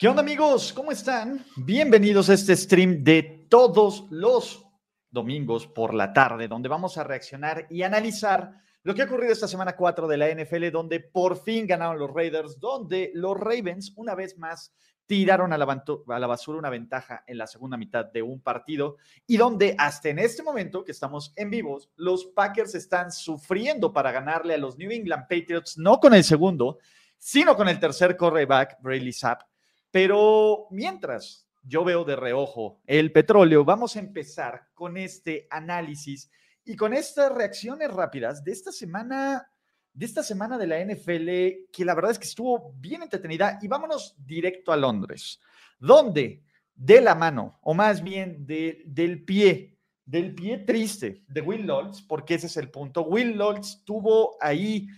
¿Qué onda amigos? ¿Cómo están? Bienvenidos a este stream de todos los domingos por la tarde, donde vamos a reaccionar y analizar lo que ha ocurrido esta semana 4 de la NFL, donde por fin ganaron los Raiders, donde los Ravens una vez más tiraron a la, basura una ventaja en la segunda mitad de un partido y donde hasta en este momento que estamos en vivos, los Packers están sufriendo para ganarle a los New England Patriots, no con el segundo, sino con el tercer cornerback, Braylee Sapp, pero mientras yo veo de reojo el petróleo, vamos a empezar con este análisis y con estas reacciones rápidas de esta semana, de esta semana de la NFL, que la verdad es que estuvo bien entretenida. Y vámonos directo a Londres, donde de la mano, o más bien de, del pie, del pie triste de Will Loltz, porque ese es el punto. Will Loltz tuvo ahí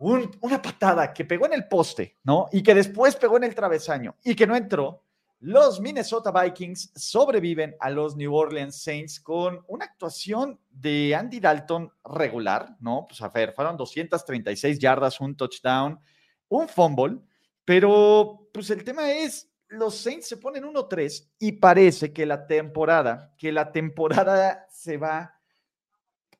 una patada que pegó en el poste, ¿no? Y que después pegó en el travesaño y que no entró. Los Minnesota Vikings sobreviven a los New Orleans Saints con una actuación de Andy Dalton regular, ¿no? Pues a ver, fueron 236 yardas, un touchdown, un fumble, pero pues el tema es, los Saints se ponen 1-3 y parece que la temporada, que la temporada se va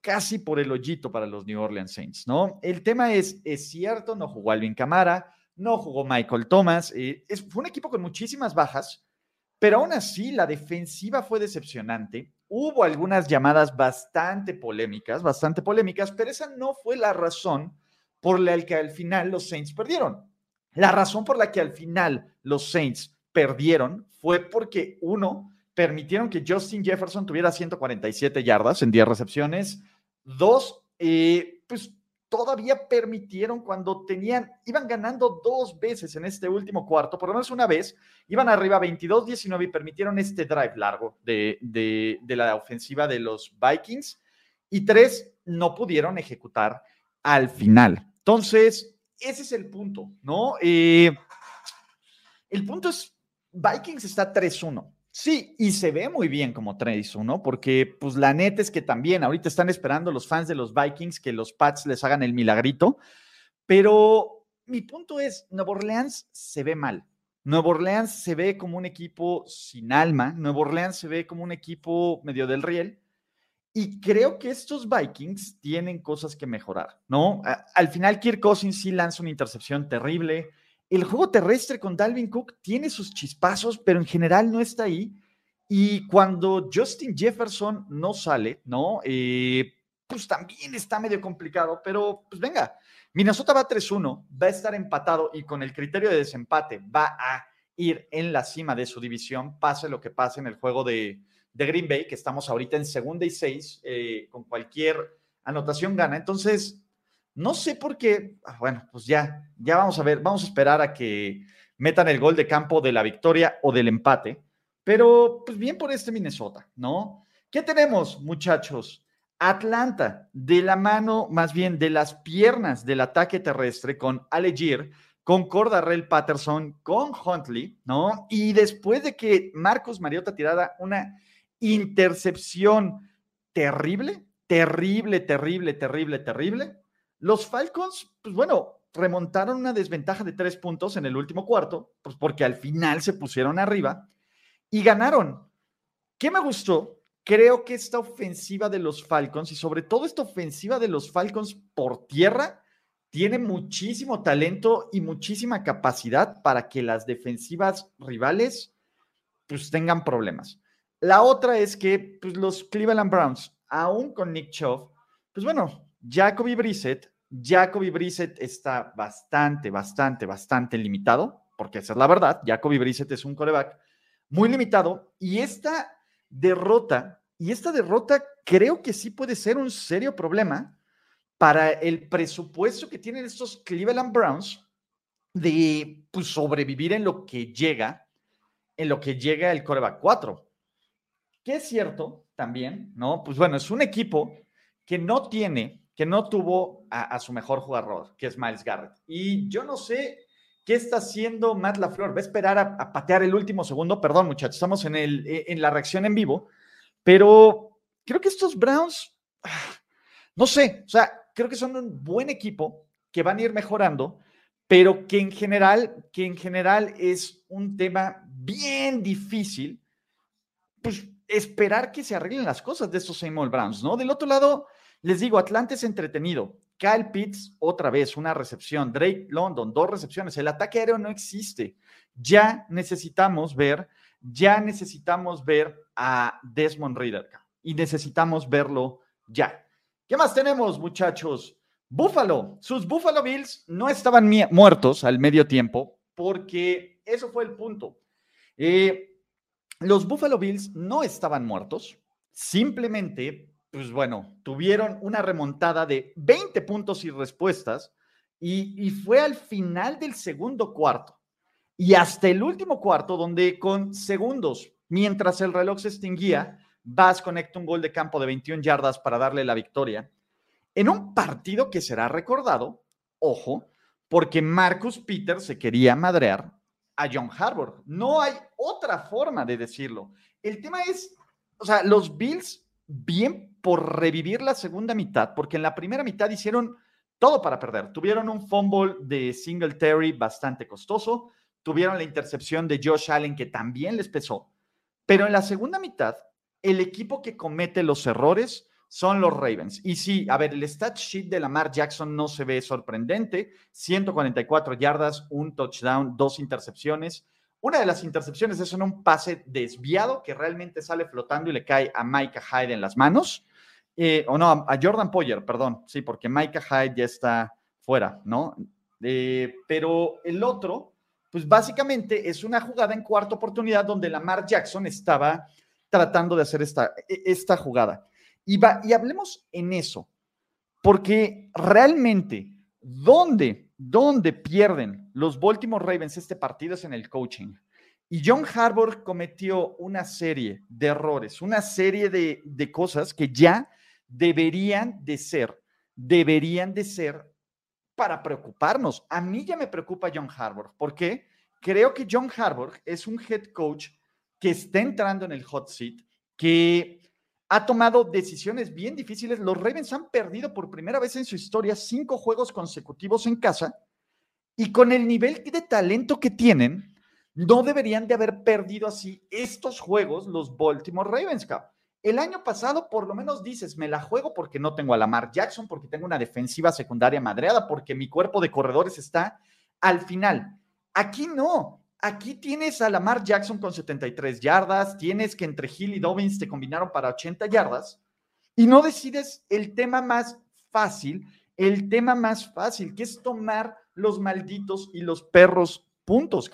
casi por el hoyito para los New Orleans Saints, ¿no? El tema es, es cierto, no jugó Alvin Camara, no jugó Michael Thomas, eh, es, fue un equipo con muchísimas bajas, pero aún así la defensiva fue decepcionante. Hubo algunas llamadas bastante polémicas, bastante polémicas, pero esa no fue la razón por la que al final los Saints perdieron. La razón por la que al final los Saints perdieron fue porque uno, permitieron que Justin Jefferson tuviera 147 yardas en 10 recepciones. Dos, eh, pues todavía permitieron cuando tenían, iban ganando dos veces en este último cuarto, por lo menos una vez, iban arriba 22-19 y permitieron este drive largo de, de, la ofensiva de los Vikings. Y tres, no pudieron ejecutar al final. Entonces, ese es el punto, ¿no? Eh, el punto es, Vikings está 3-1. Sí, y se ve muy bien como 3-1, porque pues la neta es que también ahorita están esperando los fans de los Vikings que los Pats les hagan el milagrito, pero mi punto es, Nuevo Orleans se ve mal. Nuevo Orleans se ve como un equipo sin alma, Nuevo Orleans se ve como un equipo medio del riel, y creo que estos Vikings tienen cosas que mejorar, ¿no? Al final Kirk Cousins sí lanza una intercepción terrible, el juego terrestre con Dalvin Cook tiene sus chispazos, pero en general no está ahí. Y cuando Justin Jefferson no sale, ¿no? Eh, pues también está medio complicado, pero pues venga, Minnesota va 3-1, va a estar empatado y con el criterio de desempate va a ir en la cima de su división, pase lo que pase en el juego de, Green Bay, que estamos ahorita en segunda y seis, eh, con cualquier anotación gana. Entonces, no sé por qué, ah, bueno, pues ya, ya vamos a ver, vamos a esperar a que metan el gol de campo de la victoria o del empate, pero pues bien por este Minnesota, ¿no? ¿Qué tenemos, muchachos? Atlanta, de la mano, más bien de las piernas del ataque terrestre con Allegir, con Cordarrell Patterson, con Huntley, ¿no? Y después de que Marcos Mariota tirara una intercepción terrible, terrible, terrible, terrible, terrible, los Falcons, pues bueno, remontaron una desventaja de tres puntos en el último cuarto, pues porque al final se pusieron arriba y ganaron. ¿Qué me gustó? Creo que esta ofensiva de los Falcons y sobre todo esta ofensiva de los Falcons por tierra tiene muchísimo talento y muchísima capacidad para que las defensivas rivales pues tengan problemas. La otra es que pues, los Cleveland Browns, aún con Nick Chubb, pues bueno, Jacoby Brissett, Jacoby Brissett está bastante, bastante, bastante limitado, porque esa es la verdad. Jacoby Brissett es un coreback muy limitado y esta derrota, y esta derrota creo que sí puede ser un serio problema para el presupuesto que tienen estos Cleveland Browns de pues, sobrevivir en lo que llega, en lo que llega el coreback 4. Que es cierto también, ¿no? Pues bueno, es un equipo que no tiene, que no tuvo a, su mejor jugador, que es Miles Garrett. Y yo no sé qué está haciendo Matt LaFleur. Va a esperar a, patear el último segundo. Perdón, muchachos, estamos en, el, en la reacción en vivo, pero creo que estos Browns, no sé, o sea, creo que son un buen equipo que van a ir mejorando, pero que en general, que en general es un tema bien difícil, pues esperar que se arreglen las cosas de estos Seymour Browns, ¿no? Del otro lado, les digo, Atlanta es entretenido. Kyle Pitts, otra vez, una recepción. Drake London, dos recepciones. El ataque aéreo no existe. Ya necesitamos ver, ya necesitamos ver a Desmond Reader y necesitamos verlo ya. ¿Qué más tenemos, muchachos? Buffalo. Sus Buffalo Bills no estaban muertos al medio tiempo porque eso fue el punto. Eh, los Buffalo Bills no estaban muertos, simplemente, pues bueno, tuvieron una remontada de 20 puntos y respuestas y, fue al final del segundo cuarto y hasta el último cuarto donde con segundos, mientras el reloj se extinguía, Vas conecta un gol de campo de 21 yardas para darle la victoria. En un partido que será recordado, ojo, porque Marcus Peters se quería madrear a John Harbour. No hay otra forma de decirlo. El tema es, o sea, los Bills bien por revivir la segunda mitad, porque en la primera mitad hicieron todo para perder. Tuvieron un fumble de Singletary bastante costoso, tuvieron la intercepción de Josh Allen que también les pesó, pero en la segunda mitad el equipo que comete los errores son los Ravens. Y sí, a ver, el stat sheet de Lamar Jackson no se ve sorprendente. 144 yardas, un touchdown, dos intercepciones. Una de las intercepciones es en un pase desviado que realmente sale flotando y le cae a Micah Hyde en las manos. Eh, o no, a Jordan Poyer, perdón. Sí, porque Micah Hyde ya está fuera, ¿no? Eh, pero el otro, pues básicamente es una jugada en cuarta oportunidad donde Lamar Jackson estaba tratando de hacer esta, e, esta jugada. Y, va, y hablemos en eso, porque realmente, ¿dónde, ¿dónde pierden los Baltimore Ravens este partido es en el coaching? Y John Harbour cometió una serie de errores, una serie de, de cosas que ya deberían de ser, deberían de ser para preocuparnos. A mí ya me preocupa John Harbour. ¿Por qué? Creo que John Harbour es un head coach que está entrando en el hot seat, que ha tomado decisiones bien difíciles. Los Ravens han perdido por primera vez en su historia cinco juegos consecutivos en casa y con el nivel de talento que tienen, no deberían de haber perdido así estos juegos los Baltimore Ravens. El año pasado, por lo menos dices, me la juego porque no tengo a Lamar Jackson, porque tengo una defensiva secundaria madreada, porque mi cuerpo de corredores está al final. Aquí no. Aquí tienes a Lamar Jackson con 73 yardas, tienes que entre Hill y Dobbins te combinaron para 80 yardas y no decides el tema más fácil, el tema más fácil, que es tomar los malditos y los perros puntos.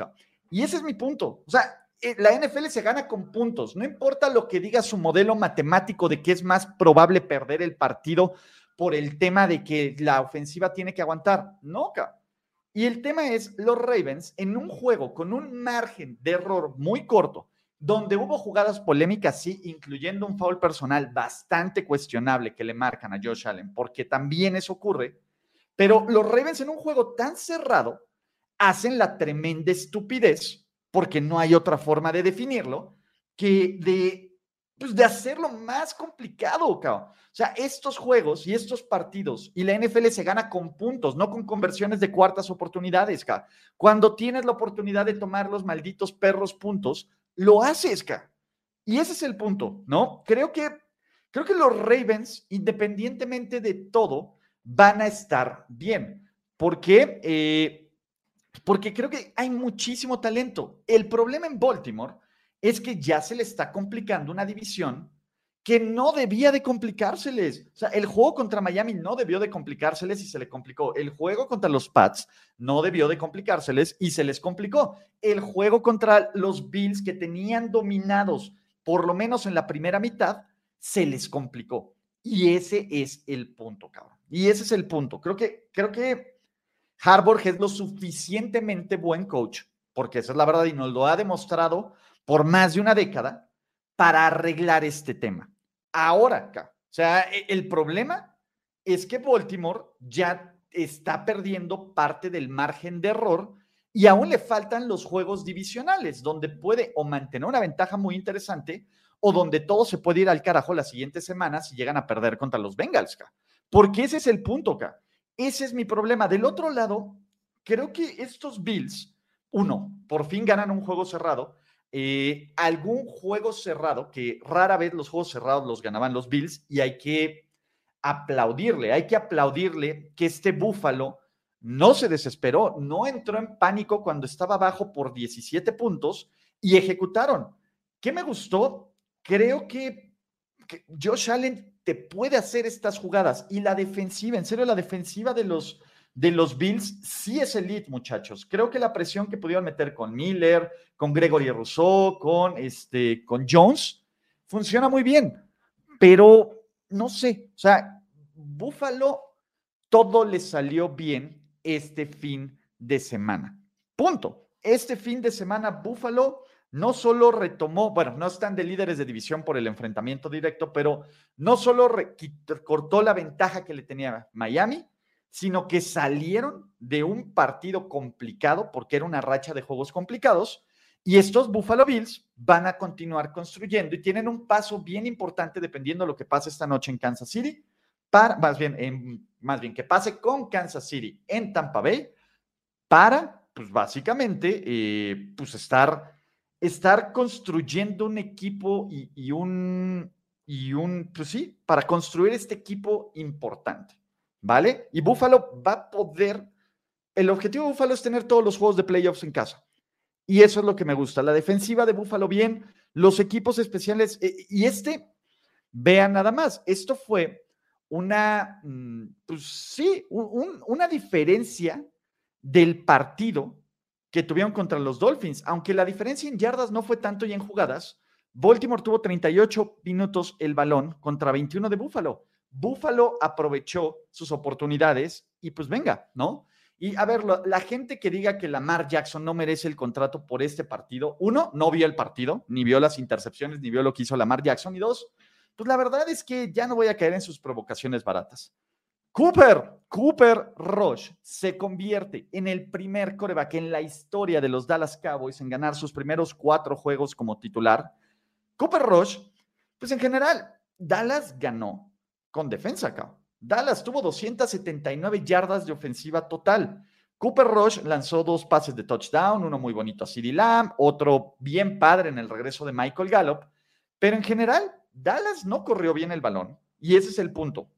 Y ese es mi punto. O sea, la NFL se gana con puntos. No importa lo que diga su modelo matemático de que es más probable perder el partido por el tema de que la ofensiva tiene que aguantar. No. Y el tema es, los Ravens, en un juego con un margen de error muy corto, donde hubo jugadas polémicas, sí, incluyendo un foul personal bastante cuestionable que le marcan a Josh Allen, porque también eso ocurre, pero los Ravens en un juego tan cerrado hacen la tremenda estupidez, porque no hay otra forma de definirlo, que de pues de hacerlo más complicado, cabrón. O sea, estos juegos y estos partidos y la NFL se gana con puntos, no con conversiones de cuartas oportunidades, cabrón. Cuando tienes la oportunidad de tomar los malditos perros puntos, lo haces, cabrón. Y ese es el punto, ¿no? Creo que, creo que los Ravens, independientemente de todo, van a estar bien. ¿Por qué? Eh, porque creo que hay muchísimo talento. El problema en Baltimore es que ya se le está complicando una división que no debía de complicárseles. O sea, el juego contra Miami no debió de complicárseles y se le complicó. El juego contra los Pats no debió de complicárseles y se les complicó. El juego contra los Bills que tenían dominados, por lo menos en la primera mitad, se les complicó. Y ese es el punto, cabrón. Y ese es el punto. Creo que, creo que Harbaugh es lo suficientemente buen coach, porque esa es la verdad y nos lo ha demostrado por más de una década, para arreglar este tema. Ahora, o sea, e, el problema es que Baltimore ya está perdiendo parte del margen de error y aún le faltan los juegos divisionales, donde puede o mantener una ventaja muy interesante o donde todo se puede ir al carajo las siguientes semanas si llegan a perder contra los Bengals. Porque ese es el punto, acá. Ese es mi problema. Del otro lado, creo que estos Bills, uno, por fin ganan un juego cerrado. Eh, algún juego cerrado, que rara vez los juegos cerrados los ganaban los Bills, y hay que aplaudirle, hay que aplaudirle que este Búfalo no se desesperó, no entró en pánico cuando estaba abajo por 17 puntos y ejecutaron. ¿Qué me gustó? Creo que, que Josh Allen te puede hacer estas jugadas. Y la defensiva, en serio, la defensiva de los, de los Bills sí es elite, muchachos. Creo que la presión que pudieron meter con Miller, con Gregory Rousseau, con, este, con Jones, funciona muy bien. Pero no sé, o sea, Buffalo, todo le salió bien este fin de semana. Punto. Este fin de semana, Buffalo no solo retomó, bueno, no están de líderes de división por el enfrentamiento directo, pero no solo cortó la ventaja que le tenía Miami, sino que salieron de un partido complicado, porque era una racha de juegos complicados, y estos Buffalo Bills van a continuar construyendo y tienen un paso bien importante dependiendo de lo que pase esta noche en Kansas City, para, más bien, más bien que pase con Kansas City en Tampa Bay, para, pues básicamente, eh, pues estar estar construyendo un equipo y, un, y un, pues sí, para construir este equipo importante, ¿vale? Y Buffalo va a poder, el objetivo de Buffalo es tener todos los juegos de playoffs en casa. Y eso es lo que me gusta. La defensiva de Buffalo bien, los equipos especiales, eh, y este, vean nada más, esto fue una, mm, pues sí, una diferencia del partido que tuvieron contra los Dolphins. Aunque la diferencia en yardas no fue tanto y en jugadas, Baltimore tuvo 38 minutos el balón contra 21 de Buffalo. Buffalo aprovechó sus oportunidades y pues venga, ¿no? Y a ver, la gente que diga que Lamar Jackson no merece el contrato por este partido, uno, no vio el partido, ni vio las intercepciones, ni vio lo que hizo Lamar Jackson, y dos, pues la verdad es que ya no voy a caer en sus provocaciones baratas. Cooper, Cooper Rush se convierte en el primer coreback en la historia de los Dallas Cowboys en ganar sus primeros cuatro juegos como titular. Cooper Rush, pues en general, Dallas ganó con defensa acá. Dallas tuvo 279 yardas de ofensiva total. Cooper Rush lanzó dos pases de touchdown, uno muy bonito a CeeDee Lamb, otro bien padre en el regreso de Michael Gallup, pero en general, Dallas no corrió bien el balón y ese es el punto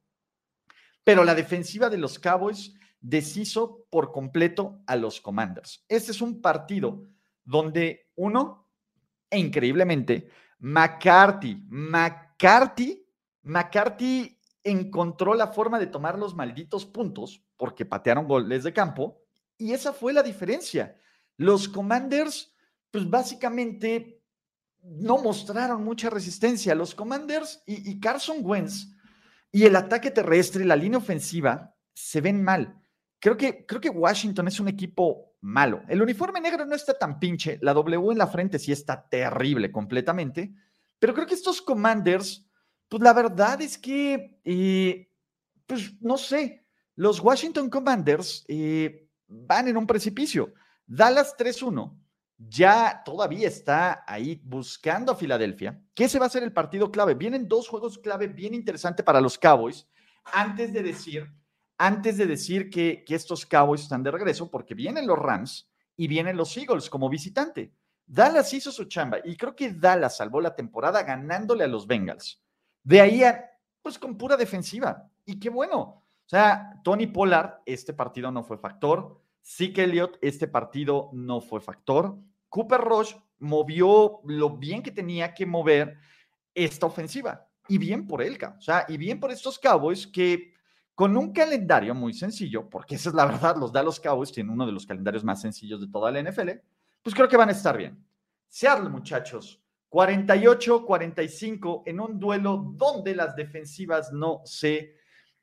pero la defensiva de los Cowboys deshizo por completo a los Commanders. Este es un partido donde uno, e increíblemente, McCarthy, McCarthy, McCarthy encontró la forma de tomar los malditos puntos porque patearon goles de campo y esa fue la diferencia. Los Commanders, pues básicamente no mostraron mucha resistencia. Los Commanders y, y Carson Wentz y el ataque terrestre la línea ofensiva se ven mal. Creo que, creo que Washington es un equipo malo. El uniforme negro no está tan pinche, la W en la frente sí está terrible completamente, pero creo que estos Commanders, pues la verdad es que, eh, pues no sé, los Washington Commanders eh, van en un precipicio. Dallas 3-1 ya todavía está ahí buscando a Filadelfia, que ese va a ser el partido clave. Vienen dos juegos clave bien interesantes para los Cowboys, antes de decir, antes de decir que, que estos Cowboys están de regreso, porque vienen los Rams y vienen los Eagles como visitante. Dallas hizo su chamba y creo que Dallas salvó la temporada ganándole a los Bengals. De ahí a, pues con pura defensiva. Y qué bueno. O sea, Tony Pollard, este partido no fue factor. Sí que Elliott, este partido no fue factor. Cooper Rush movió lo bien que tenía que mover esta ofensiva. Y bien por él, o sea, y bien por estos Cowboys que con un calendario muy sencillo, porque esa es la verdad, los Dallas Cowboys tienen uno de los calendarios más sencillos de toda la NFL, pues creo que van a estar bien. Seattle, muchachos, 48-45 en un duelo donde las defensivas no se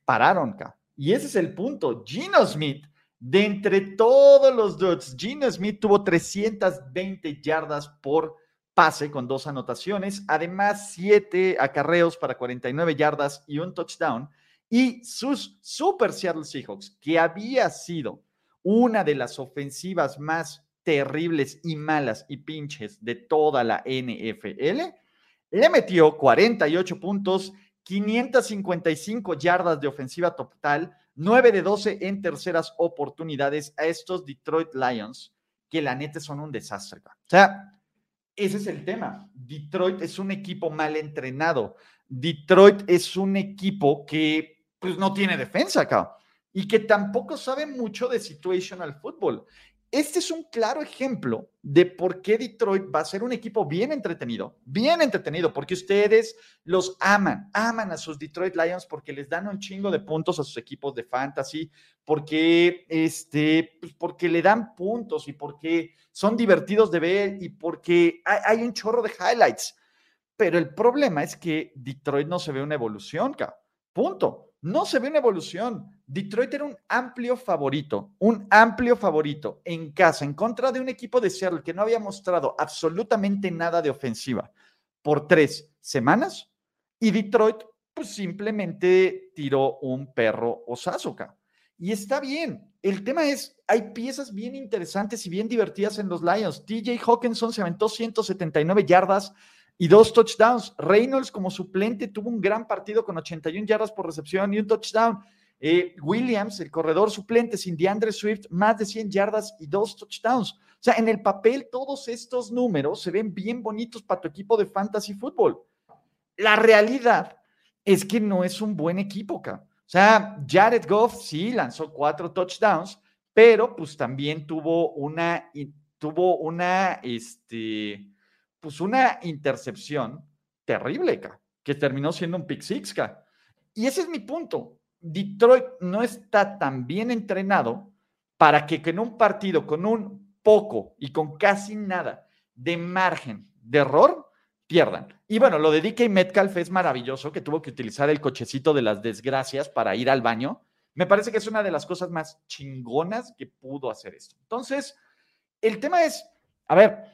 pararon, acá. Y ese es el punto. Gino Smith De entre todos los dudes, Gino Smith tuvo 320 yardas por pase con dos anotaciones, además siete acarreos para 49 yardas y un touchdown. Y sus Super Seattle Seahawks, que había sido una de las ofensivas más terribles y malas y pinches de toda la NFL, le metió 48 puntos, 555 yardas de ofensiva total, 9 de 12 en terceras oportunidades a estos Detroit Lions, que la neta son un desastre. O sea, ese es el tema. Detroit es un equipo mal entrenado. Detroit es un equipo que pues no tiene defensa acá y que tampoco sabe mucho de situational football. Este es un claro ejemplo de por qué Detroit va a ser un equipo bien entretenido, bien entretenido, porque ustedes los aman, aman a sus Detroit Lions porque les dan un chingo de puntos a sus equipos de fantasy, porque, este, pues porque le dan puntos y porque son divertidos de ver y porque hay, un chorro de highlights. Pero el problema es que Detroit no se ve una evolución, punto. No se ve una evolución. Detroit era un amplio favorito, un amplio favorito en casa, en contra de un equipo de Seattle que no había mostrado absolutamente nada de ofensiva por tres semanas. Y Detroit, pues simplemente tiró un perro osazoca. Y está bien. El tema es, hay piezas bien interesantes y bien divertidas en los Lions. TJ Hawkinson se aventó 179 yardas y dos touchdowns. Reynolds como suplente tuvo un gran partido con 81 yardas por recepción y un touchdown. Eh, Williams, el corredor suplente sin DeAndre Swift, más de 100 yardas y dos touchdowns. O sea, en el papel todos estos números se ven bien bonitos para tu equipo de fantasy fútbol. La realidad es que no es un buen equipo, acá. O sea, Jared Goff sí lanzó cuatro touchdowns, pero pues también tuvo una, tuvo una, este, pues una intercepción terrible, que terminó siendo un pick six. Y ese es mi punto. Detroit no está tan bien entrenado para que en un partido con un poco y con casi nada de margen de error pierdan. Y bueno, lo de DK Metcalf es maravilloso, que tuvo que utilizar el cochecito de las desgracias para ir al baño. Me parece que es una de las cosas más chingonas que pudo hacer esto. Entonces, el tema es, a ver,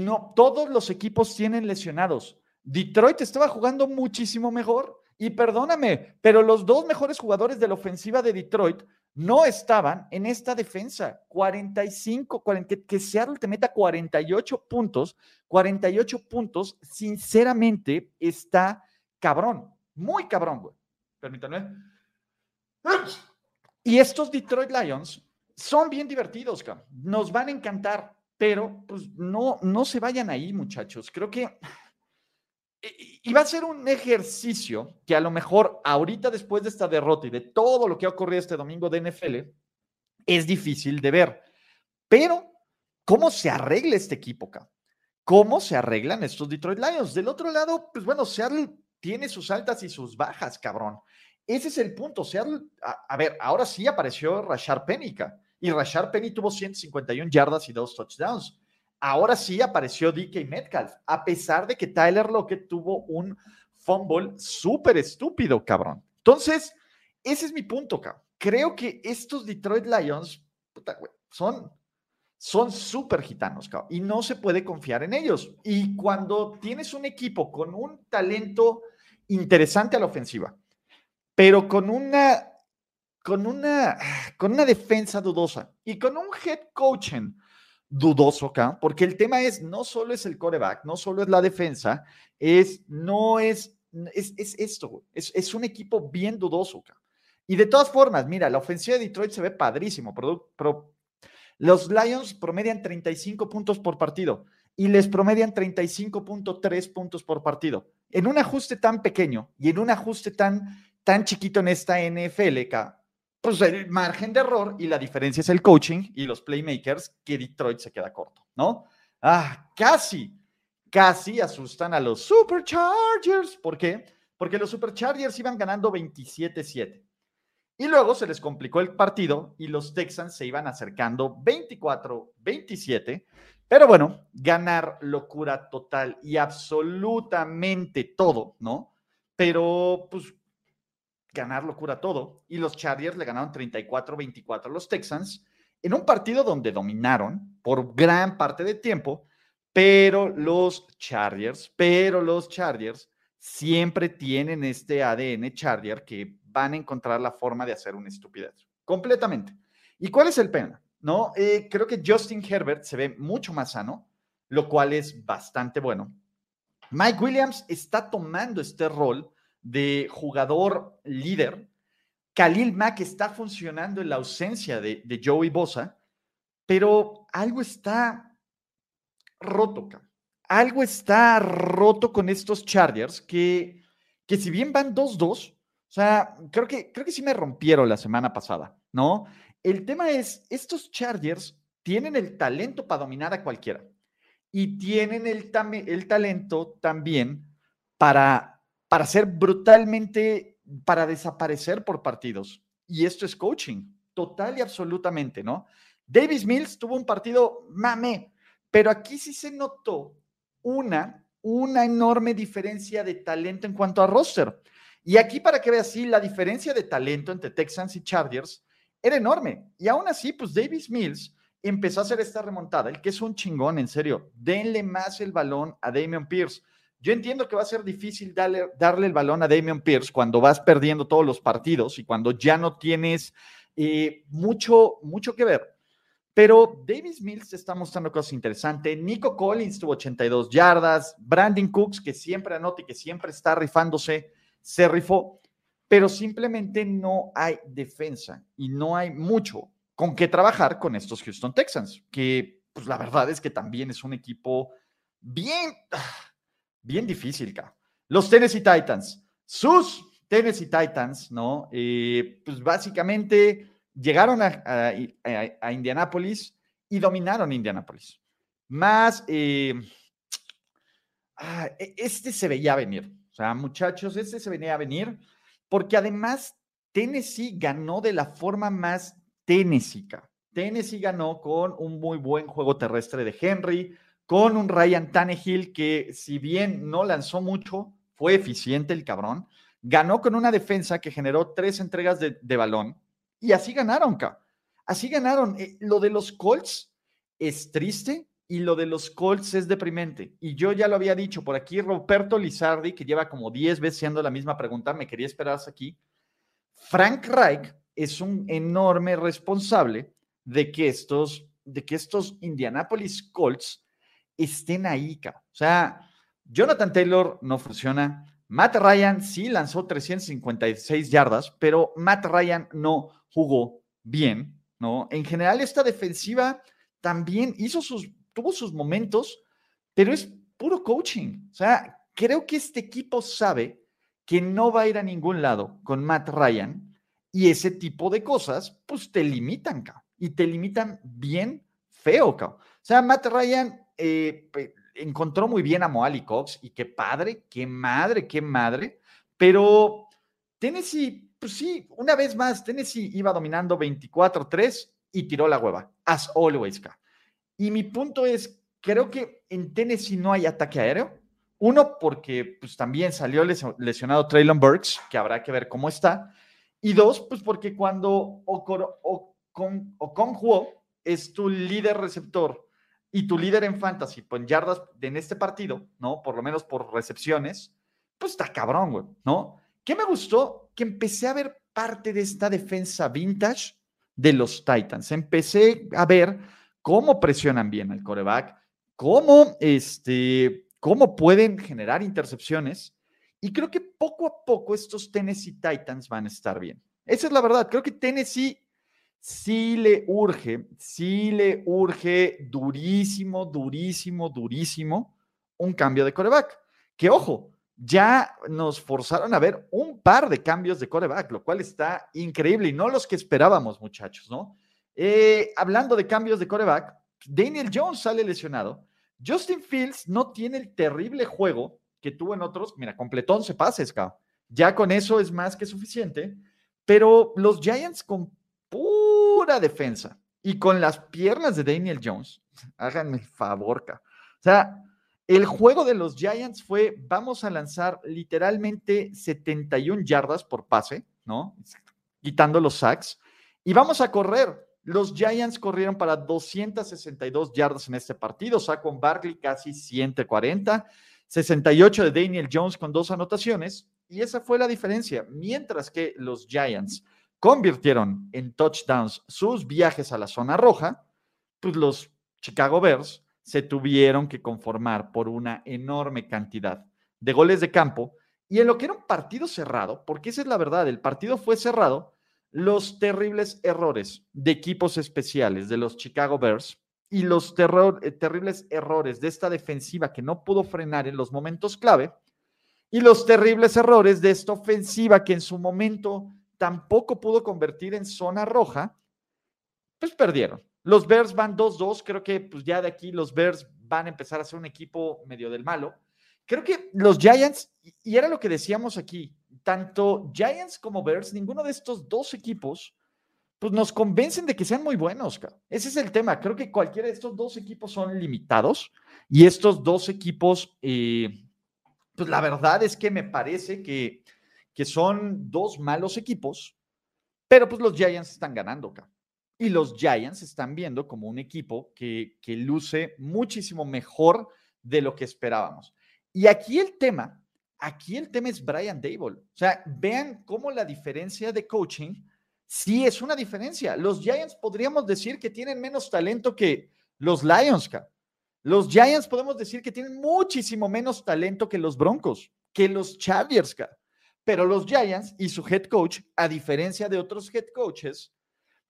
no, todos los equipos tienen lesionados. Detroit estaba jugando muchísimo mejor. Y perdóname, pero los dos mejores jugadores de la ofensiva de Detroit no estaban en esta defensa. 45, que, que Seattle te meta 48 puntos, 48 puntos, sinceramente está cabrón, muy cabrón, güey. Permítanme. Y estos Detroit Lions son bien divertidos, cabrón. nos van a encantar. Pero pues no, no se vayan ahí, muchachos. Creo que y va a ser un ejercicio que a lo mejor ahorita después de esta derrota y de todo lo que ha ocurrido este domingo de NFL, es difícil de ver. Pero, ¿cómo se arregla este equipo acá? ¿Cómo se arreglan estos Detroit Lions? Del otro lado, pues bueno, Seattle tiene sus altas y sus bajas, cabrón. Ese es el punto. Seattle, a, ver, ahora sí apareció Rashard Penny, y Rashard Penny tuvo 151 yardas y dos touchdowns. Ahora sí apareció DK Metcalf, a pesar de que Tyler Lockett tuvo un fumble súper estúpido, cabrón. Entonces, ese es mi punto, cabrón. Creo que estos Detroit Lions son son súper gitanos, cabrón, y no se puede confiar en ellos. Y cuando tienes un equipo con un talento interesante a la ofensiva, pero con una con una, con una defensa dudosa y con un head coaching dudoso acá, porque el tema es, no solo es el coreback, no solo es la defensa, es, no es, es, es esto, es, es, un equipo bien dudoso acá. Y de todas formas, mira, la ofensiva de Detroit se ve padrísimo, pero, los Lions promedian 35 puntos por partido y les promedian 35.3 puntos por partido. En un ajuste tan pequeño y en un ajuste tan, tan chiquito en esta NFL, pues el margen de error y la diferencia es el coaching y los playmakers que Detroit se queda corto, ¿no? Ah, casi, casi asustan a los Superchargers. ¿Por qué? Porque los Superchargers iban ganando 27-7. Y luego se les complicó el partido y los Texans se iban acercando 24-27. Pero bueno, ganar locura total y absolutamente todo, ¿no? Pero pues ganar locura todo. Y los Chargers le ganaron 34-24 a los Texans en un partido donde dominaron por gran parte del tiempo, pero los Chargers, pero los Chargers siempre tienen este ADN Charger que van a encontrar la forma de hacer una estupidez. Completamente. ¿Y cuál es el pena? No, eh, creo que Justin Herbert se ve mucho más sano, lo cual es bastante bueno. Mike Williams está tomando este rol de jugador líder. Khalil Mack está funcionando en la ausencia de, de Joey Bosa, pero algo está roto, algo está roto con estos Chargers que, que si bien van 2-2, o sea, creo que, creo que sí me rompieron la semana pasada, ¿no? El tema es, estos Chargers tienen el talento para dominar a cualquiera y tienen el, el talento también para, para ser brutalmente, para desaparecer por partidos. Y esto es coaching, total y absolutamente, ¿no? Davis Mills tuvo un partido mame, pero aquí sí se notó una, una enorme diferencia de talento en cuanto a roster. Y aquí para que veas, sí, la diferencia de talento entre Texans y Chargers era enorme. Y aún así, pues Davis Mills empezó a hacer esta remontada, el que es un chingón, en serio. Denle más el balón a Damian Pierce. Yo entiendo que va a ser difícil darle, darle el balón a Damian Pierce cuando vas perdiendo todos los partidos y cuando ya no tienes eh, mucho, mucho que ver. Pero Davis Mills está mostrando cosas interesantes. Nico Collins tuvo 82 yardas. Brandon Cooks, que siempre anota y que siempre está rifándose, se rifó. Pero simplemente no hay defensa y no hay mucho con qué trabajar con estos Houston Texans, que pues la verdad es que también es un equipo bien, bien difícil. Los Tennessee Titans, sus Tennessee Titans, ¿no? Eh, pues básicamente llegaron a, a, Indianápolis y dominaron Indianápolis. Más, eh, ah, e, este se veía venir. O sea, muchachos, este se venía a venir porque además Tennessee ganó de la forma más Tennessee. Tennessee ganó con un muy buen juego terrestre de Henry, con un Ryan Tannehill que si bien no lanzó mucho, fue eficiente el cabrón. Ganó con una defensa que generó tres entregas de, balón, y así ganaron, ca. Así ganaron. Eh, lo de los Colts es triste y lo de los Colts es deprimente. Y yo ya lo había dicho por aquí, Roberto Lizardi, que lleva como 10 veces siendo la misma pregunta, me quería esperarse aquí. Frank Reich es un enorme responsable de que estos, de que estos Indianapolis Colts estén ahí, ca. O sea, Jonathan Taylor no funciona. Matt Ryan sí lanzó 356 yardas, pero Matt Ryan no jugó bien, ¿no? En general, esta defensiva también hizo sus, tuvo sus momentos, pero es puro coaching. O sea, creo que este equipo sabe que no va a ir a ningún lado con Matt Ryan y ese tipo de cosas, pues te limitan, cabrón, y te limitan bien feo, cabrón. O sea, Matt Ryan eh, encontró muy bien a Moali Cox y qué padre, qué madre, qué madre, pero Tennessee pues sí, una vez más, Tennessee iba dominando 24-3 y tiró la hueva, as always. Y mi punto es, creo que en Tennessee no hay ataque aéreo. Uno, porque pues también salió lesionado Traylon Burks, que habrá que ver cómo está. Y dos, pues porque cuando Okonjo es tu líder receptor y tu líder en fantasy, pues en yardas en este partido, ¿no? Por lo menos por recepciones, pues está cabrón, güey, ¿no? ¿Qué me gustó? Que empecé a ver parte de esta defensa vintage de los Titans. Empecé a ver cómo presionan bien al coreback, cómo, este, cómo pueden generar intercepciones. Y creo que poco a poco estos Tennessee Titans van a estar bien. Esa es la verdad. Creo que Tennessee sí le urge, sí le urge durísimo, durísimo, durísimo un cambio de coreback. Que ojo, ya nos forzaron a ver un par de cambios de coreback, lo cual está increíble y no los que esperábamos, muchachos, ¿no? Eh, hablando de cambios de coreback, Daniel Jones sale lesionado. Justin Fields no tiene el terrible juego que tuvo en otros. Mira, completó 11 pases, Ya con eso es más que suficiente. Pero los Giants con pura defensa y con las piernas de Daniel Jones, háganme el favor, O sea, el juego de los Giants fue, vamos a lanzar literalmente 71 yardas por pase, ¿no? Quitando los sacks. Y vamos a correr. Los Giants corrieron para 262 yardas en este partido. Saquon Barkley casi 140. 68 de Daniel Jones con dos anotaciones. Y esa fue la diferencia. Mientras que los Giants convirtieron en touchdowns sus viajes a la zona roja, pues los Chicago Bears se tuvieron que conformar por una enorme cantidad de goles de campo. Y en lo que era un partido cerrado, porque esa es la verdad, el partido fue cerrado, los terribles errores de equipos especiales de los Chicago Bears y los eh, terribles errores de esta defensiva que no pudo frenar en los momentos clave y los terribles errores de esta ofensiva que en su momento tampoco pudo convertir en zona roja, pues perdieron. Los Bears van 2-2, creo que pues ya de aquí los Bears van a empezar a ser un equipo medio del malo. Creo que los Giants, y era lo que decíamos aquí, tanto Giants como Bears, ninguno de estos dos equipos, pues nos convencen de que sean muy buenos. Ese es el tema. Creo que cualquiera de estos dos equipos son limitados y estos dos equipos, eh, pues la verdad es que me parece que, que son dos malos equipos, pero pues los Giants están ganando. acá. Y los Giants están viendo como un equipo que, que luce muchísimo mejor de lo que esperábamos. Y aquí el tema Aquí el tema es Brian Dable. O sea, vean cómo la diferencia de coaching sí es una diferencia. Los Giants podríamos decir que tienen menos talento que los Lions. Los Giants podemos decir que tienen muchísimo menos talento que los Broncos, que los Chargers. Pero los Giants y su head coach, a diferencia de otros head coaches,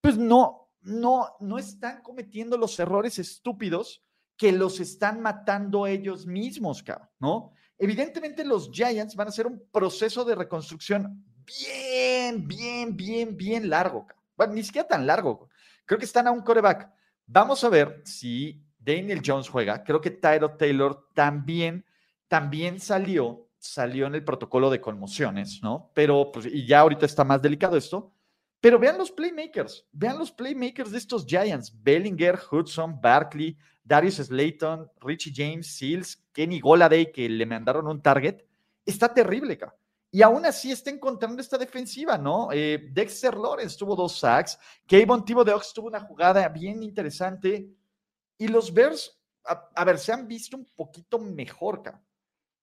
pues no, no, no están cometiendo los errores estúpidos que los están matando ellos mismos, ¿no? Evidentemente los Giants van a hacer un proceso de reconstrucción bien, bien, bien, bien largo. Ni siquiera tan largo. Creo que están a un coreback. Vamos a ver si Daniel Jones juega. Creo que Tyro Taylor también, también salió, salió en el protocolo de conmociones, ¿no? Pero, pues, y ya ahorita está más delicado esto. Pero vean los playmakers, vean los playmakers de estos Giants. Bellinger, Hudson, Barkley, Darius Slayton, Richie James, Seals, Kenny Goladay, que le mandaron un target, está terrible, acá. Y aún así está encontrando esta defensiva, ¿no? Eh, Dexter Lawrence tuvo dos sacks, Kayvon Tibo de tuvo una jugada bien interesante. Y los Bears, a, ver, se han visto un poquito mejor, acá.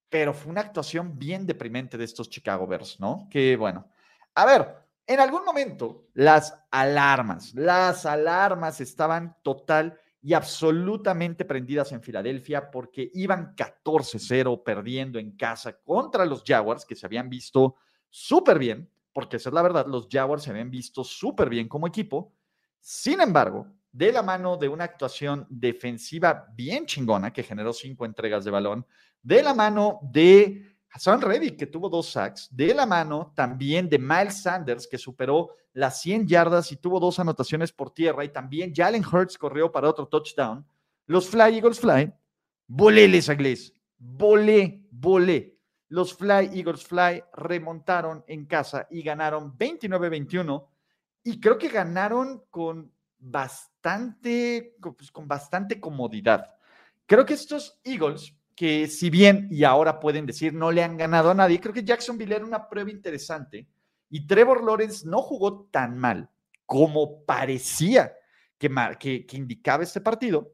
Pero fue una actuación bien deprimente de estos Chicago Bears, ¿no? Que bueno. A ver, en algún momento las alarmas, las alarmas estaban total y absolutamente prendidas en Filadelfia porque iban 14-0 perdiendo en casa contra los Jaguars que se habían visto súper bien, porque esa es la verdad, los Jaguars se habían visto súper bien como equipo. Sin embargo, de la mano de una actuación defensiva bien chingona que generó cinco entregas de balón, de la mano de Hassan Reddick, que tuvo dos sacks, de la mano también de Miles Sanders, que superó las 100 yardas y tuvo dos anotaciones por tierra, y también Jalen Hurts corrió para otro touchdown. Los Fly Eagles Fly, volé les inglés, volé, volé. Los Fly Eagles Fly remontaron en casa y ganaron 29-21, y creo que ganaron con bastante, pues, con bastante comodidad. Creo que estos Eagles que si bien y ahora pueden decir no le han ganado a nadie, creo que Jacksonville era una prueba interesante y Trevor Lawrence no jugó tan mal como parecía que, que, que indicaba este partido.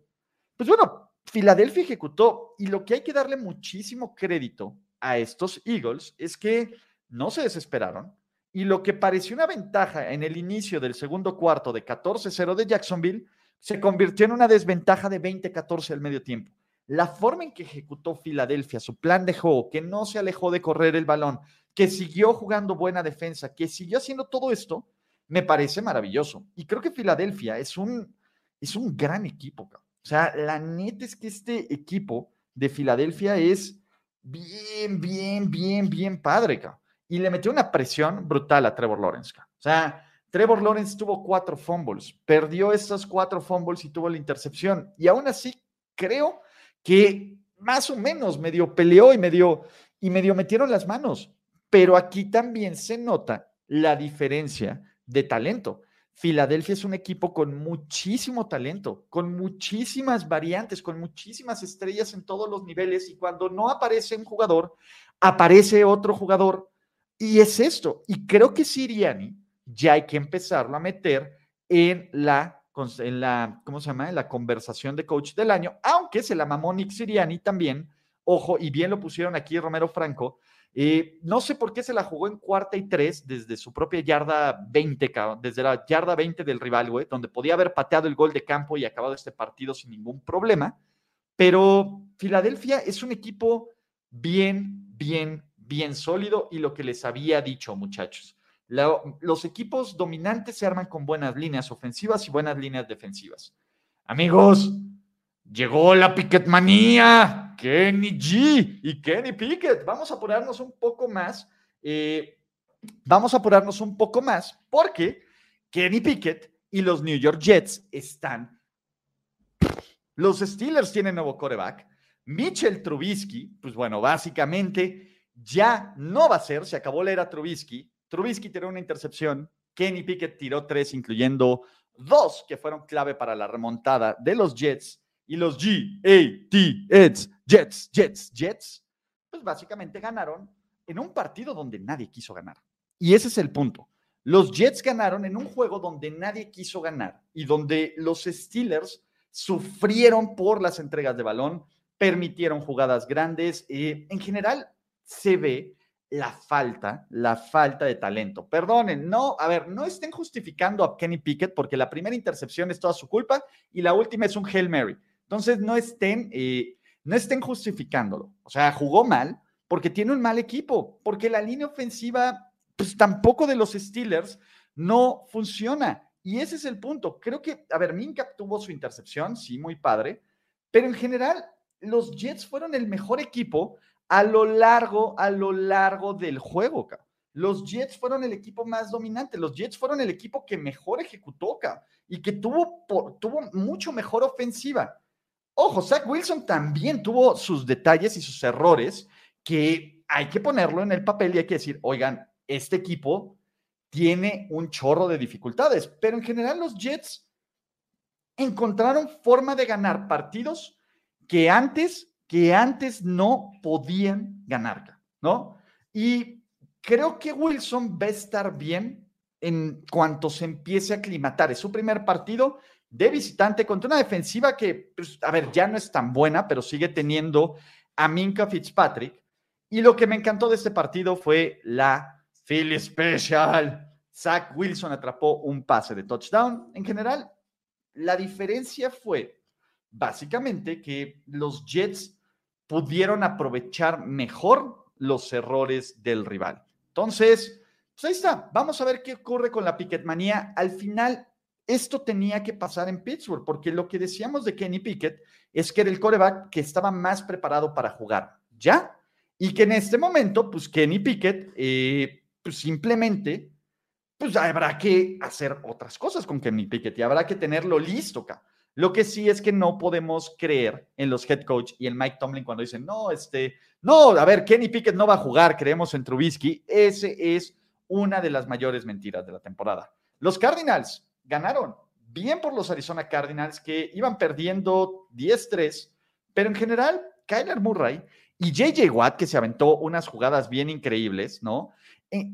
Pues bueno, Filadelfia ejecutó y lo que hay que darle muchísimo crédito a estos Eagles es que no se desesperaron y lo que pareció una ventaja en el inicio del segundo cuarto de 14-0 de Jacksonville se convirtió en una desventaja de 20-14 al medio tiempo la forma en que ejecutó Filadelfia, su plan de juego, que no se alejó de correr el balón, que siguió jugando buena defensa, que siguió haciendo todo esto, me parece maravilloso. Y creo que Filadelfia es un, es un gran equipo. O sea, la neta es que este equipo de Filadelfia es bien, bien, bien, bien padre. Y le metió una presión brutal a Trevor Lawrence. O sea, Trevor Lawrence tuvo cuatro fumbles, perdió estos cuatro fumbles y tuvo la intercepción. Y aún así, creo que más o menos medio peleó y medio, y medio metieron las manos. Pero aquí también se nota la diferencia de talento. Filadelfia es un equipo con muchísimo talento, con muchísimas variantes, con muchísimas estrellas en todos los niveles y cuando no aparece un jugador, aparece otro jugador Y es esto. Y creo que Siriani ya hay que empezarlo a meter en la, en la, ¿cómo se llama? En la conversación de coach del año, aunque se la mamó Nick Siriani también. Ojo, y bien lo pusieron aquí Romero Franco. Eh, no sé por qué se la jugó en cuarta y tres desde su propia yarda 20, desde la yarda 20 del rival, güey, donde podía haber pateado el gol de campo y acabado este partido sin ningún problema. Pero Filadelfia es un equipo bien, bien, bien sólido y lo que les había dicho, muchachos. los equipos dominantes se arman con buenas líneas ofensivas y buenas líneas defensivas. Amigos, llegó la Pickett Kenny G y Kenny Pickett. Vamos a apurarnos un poco más. Eh, vamos a apurarnos un poco más porque Kenny Pickett y los New York Jets están. Los Steelers tienen nuevo coreback. Mitchell Trubisky, pues bueno, básicamente ya no va a ser, se acabó la era Trubisky. Trubisky tiró una intercepción, Kenny Pickett tiró tres, incluyendo dos que fueron clave para la remontada de los Jets y los G, A, T, Jets, Jets, Jets, Jets, pues básicamente ganaron en un partido donde nadie quiso ganar. Y ese es el punto. Los Jets ganaron en un juego donde nadie quiso ganar y donde los Steelers sufrieron por las entregas de balón, permitieron jugadas grandes. Eh, en general, se ve la falta, la falta de talento. Perdonen, no, a ver, no estén justificando a Kenny Pickett porque la primera intercepción es toda su culpa y la última es un Hail Mary. Entonces, no estén, eh, no estén justificándolo. O sea, jugó mal porque tiene un mal equipo, porque la línea ofensiva, pues tampoco de los Steelers, no funciona. Y ese es el punto. Creo que, a ver, Minka tuvo su intercepción, sí, muy padre, pero en general los Jets fueron el mejor equipo a lo largo, a lo largo del juego. Los Jets fueron el equipo más dominante, los Jets fueron el equipo que mejor ejecutó y que tuvo, tuvo mucho mejor ofensiva. Ojo, Zach Wilson también tuvo sus detalles y sus errores que hay que ponerlo en el papel y hay que decir, oigan, este equipo tiene un chorro de dificultades, pero en general los Jets encontraron forma de ganar partidos que antes, que antes no podían ganar, ¿no? Y creo que Wilson va a estar bien en cuanto se empiece a aclimatar. Es su primer partido de visitante contra una defensiva que, pues, a ver, ya no es tan buena, pero sigue teniendo a Minka Fitzpatrick. Y lo que me encantó de este partido fue la Philly Special. Zach Wilson atrapó un pase de touchdown. En general, la diferencia fue básicamente que los Jets pudieron aprovechar mejor los errores del rival. Entonces, pues ahí está. Vamos a ver qué ocurre con la Pickett manía. Al final, esto tenía que pasar en Pittsburgh, porque lo que decíamos de Kenny Pickett es que era el coreback que estaba más preparado para jugar, ¿ya? Y que en este momento, pues Kenny Pickett, eh, pues simplemente, pues habrá que hacer otras cosas con Kenny Pickett y habrá que tenerlo listo acá. Lo que sí es que no podemos creer en los head coach y en Mike Tomlin cuando dicen, no, este, no, a ver, Kenny Pickett no va a jugar, creemos en Trubisky. Ese es una de las mayores mentiras de la temporada. Los Cardinals ganaron bien por los Arizona Cardinals que iban perdiendo 10-3, pero en general, Kyler Murray y JJ Watt, que se aventó unas jugadas bien increíbles, ¿no? Eh,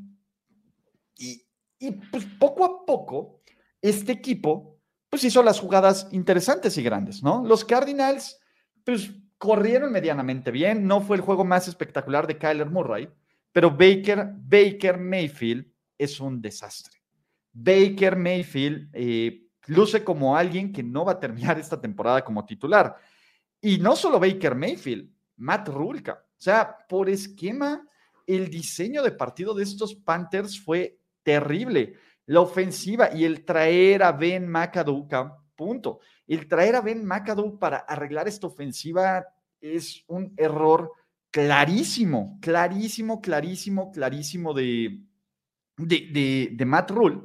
y, y pues poco a poco, este equipo pues hizo las jugadas interesantes y grandes, ¿no? Los Cardinals, pues corrieron medianamente bien, no fue el juego más espectacular de Kyler Murray, pero Baker, Baker Mayfield es un desastre. Baker Mayfield eh, luce como alguien que no va a terminar esta temporada como titular. Y no solo Baker Mayfield, Matt Rulka. O sea, por esquema, el diseño de partido de estos Panthers fue terrible la ofensiva y el traer a Ben McAdoo, punto. El traer a Ben McAdoo para arreglar esta ofensiva es un error clarísimo, clarísimo, clarísimo, clarísimo de, de, de, Matt Rule.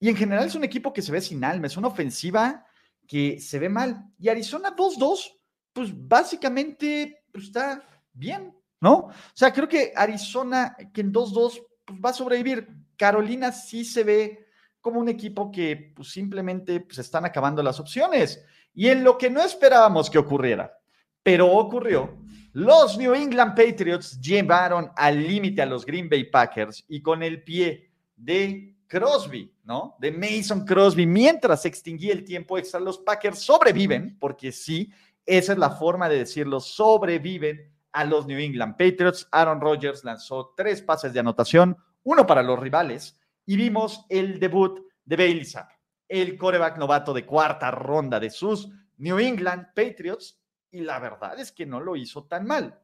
Y en general es un equipo que se ve sin alma, es una ofensiva que se ve mal. Y Arizona 2-2, pues básicamente pues, está bien, ¿no? O sea, creo que Arizona, que en 2-2 pues, va a sobrevivir. Carolina sí se ve como un equipo que pues, simplemente pues, están acabando las opciones. Y en lo que no esperábamos que ocurriera, pero ocurrió, Los New England Patriots llevaron al límite a los Green Bay Packers y con el pie de Crosby, ¿no? De Mason Crosby, mientras se extinguía el tiempo extra, los Packers sobreviven, porque sí, esa es la forma de decirlo, sobreviven a los New England Patriots. Aaron Rodgers lanzó tres pases de anotación, uno para los rivales, y vimos el debut de Bailey Zapp, el coreback novato de cuarta ronda de sus New England Patriots, y la verdad es que no lo hizo tan mal.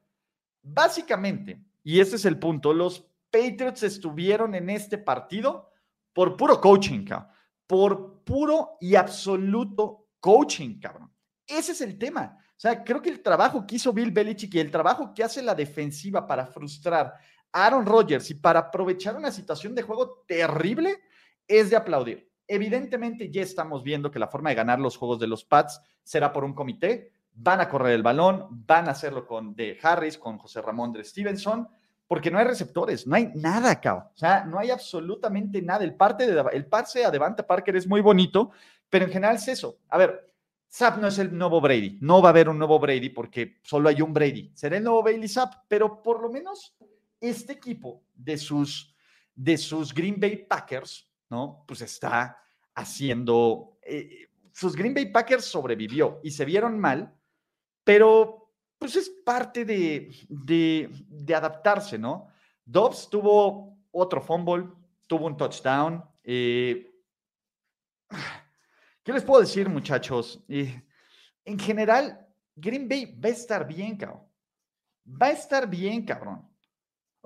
Básicamente, y ese es el punto, los Patriots estuvieron en este partido por puro coaching, cabrón. Por puro y absoluto coaching, cabrón. Ese es el tema. O sea, creo que el trabajo que hizo Bill Belichick y el trabajo que hace la defensiva para frustrar Aaron Rodgers y para aprovechar una situación de juego terrible es de aplaudir. Evidentemente ya estamos viendo que la forma de ganar los juegos de los Pats será por un comité, van a correr el balón, van a hacerlo con De Harris, con José Ramón de Stevenson, porque no hay receptores, no hay nada acá. O sea, no hay absolutamente nada. El, parte de, el pase a Devante Parker es muy bonito, pero en general es eso. A ver, Zap no es el nuevo Brady. No va a haber un nuevo Brady porque solo hay un Brady. Será el nuevo Bailey Zap, pero por lo menos este equipo de sus, de sus Green Bay Packers, ¿no? Pues está haciendo. Eh, sus Green Bay Packers sobrevivió y se vieron mal pero pues es parte de, de, adaptarse, ¿no? Dobbs tuvo otro fumble, tuvo un touchdown. Eh, ¿Qué les puedo decir, muchachos? Eh, en general, Green Bay va a estar bien, cabrón. Va a estar bien, cabrón.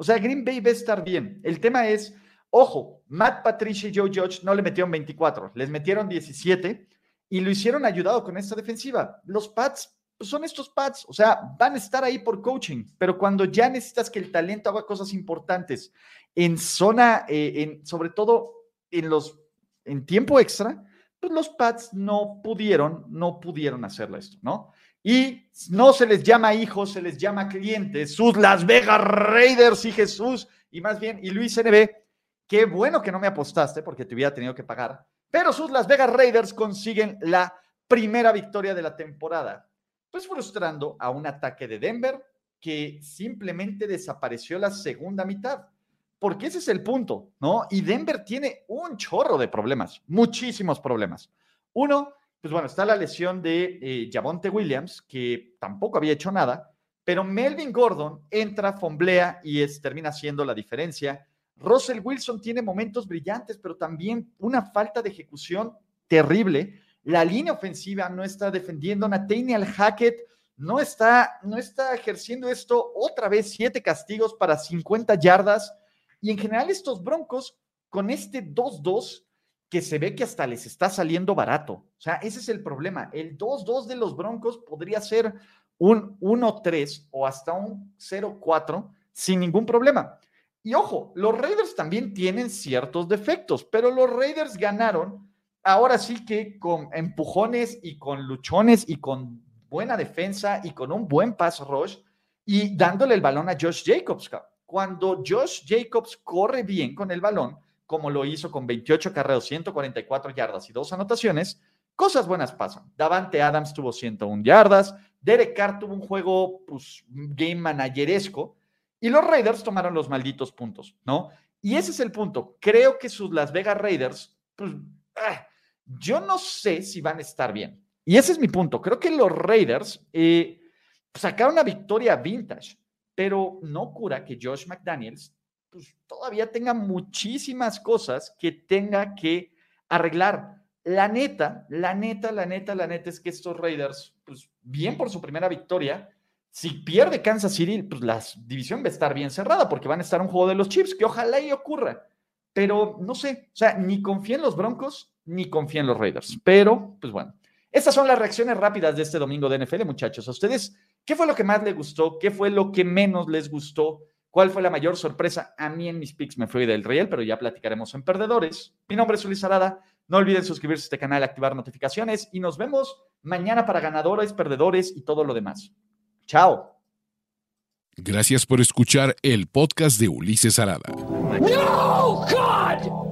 O sea, Green Bay va a estar bien. El tema es, ojo, Matt Patricia y Joe Judge no le metieron 24, les metieron 17 y lo hicieron ayudado con esta defensiva. Los Pats pues, son estos pads, o sea, van a estar ahí por coaching, pero cuando ya necesitas que el talento haga cosas importantes en zona, eh, en, sobre todo en los, en tiempo extra, pues los pads no pudieron, no pudieron hacerlo esto, ¿no? Y no se les llama hijos, se les llama clientes, sus Las Vegas Raiders y Jesús, y más bien, y Luis NB, qué bueno que no me apostaste porque te hubiera tenido que pagar, pero sus Las Vegas Raiders consiguen la primera victoria de la temporada pues frustrando a un ataque de Denver que simplemente desapareció la segunda mitad. Porque ese es el punto, ¿no? Y Denver tiene un chorro de problemas, muchísimos problemas. Uno, pues bueno, está la lesión de eh, Javonte Williams, que tampoco había hecho nada, pero Melvin Gordon entra, fomblea y es, termina siendo la diferencia. Russell Wilson tiene momentos brillantes, pero también una falta de ejecución terrible. La línea ofensiva no está defendiendo. Nathaniel Hackett no está, no está ejerciendo esto otra vez, siete castigos para 50 yardas. Y en general estos Broncos, con este 2-2, que se ve que hasta les está saliendo barato. O sea, ese es el problema. El 2-2 de los Broncos podría ser un 1-3 o hasta un 0-4 sin ningún problema. Y ojo, los Raiders también tienen ciertos defectos, pero los Raiders ganaron ahora sí que con empujones y con luchones y con buena defensa y con un buen pass rush y dándole el balón a Josh Jacobs. Cuando Josh Jacobs corre bien con el balón, como lo hizo con 28 carreros, 144 yardas y dos anotaciones, cosas buenas pasan. Davante Adams tuvo 101 yardas, Derek Carr tuvo un juego pues, game manageresco y los Raiders tomaron los malditos puntos, ¿no? Y ese es el punto. Creo que sus Las Vegas Raiders, pues, ah, yo no sé si van a estar bien. Y ese es mi punto. Creo que los Raiders eh, sacaron una victoria vintage, pero no cura que Josh McDaniels pues, todavía tenga muchísimas cosas que tenga que arreglar. La neta, la neta, la neta, la neta es que estos Raiders, pues bien por su primera victoria, si pierde Kansas City, pues la división va a estar bien cerrada porque van a estar un juego de los Chips, que ojalá y ocurra. Pero no sé, o sea, ni confía en los Broncos, ni confía en los Raiders. Pero, pues bueno, estas son las reacciones rápidas de este domingo de NFL, muchachos. ¿A ustedes qué fue lo que más les gustó? ¿Qué fue lo que menos les gustó? ¿Cuál fue la mayor sorpresa? A mí en mis picks me fui del Real, pero ya platicaremos en perdedores. Mi nombre es Luis Arada. No olviden suscribirse a este canal, activar notificaciones y nos vemos mañana para ganadores, perdedores y todo lo demás. Chao. Gracias por escuchar el podcast de Ulises Arada. No, God!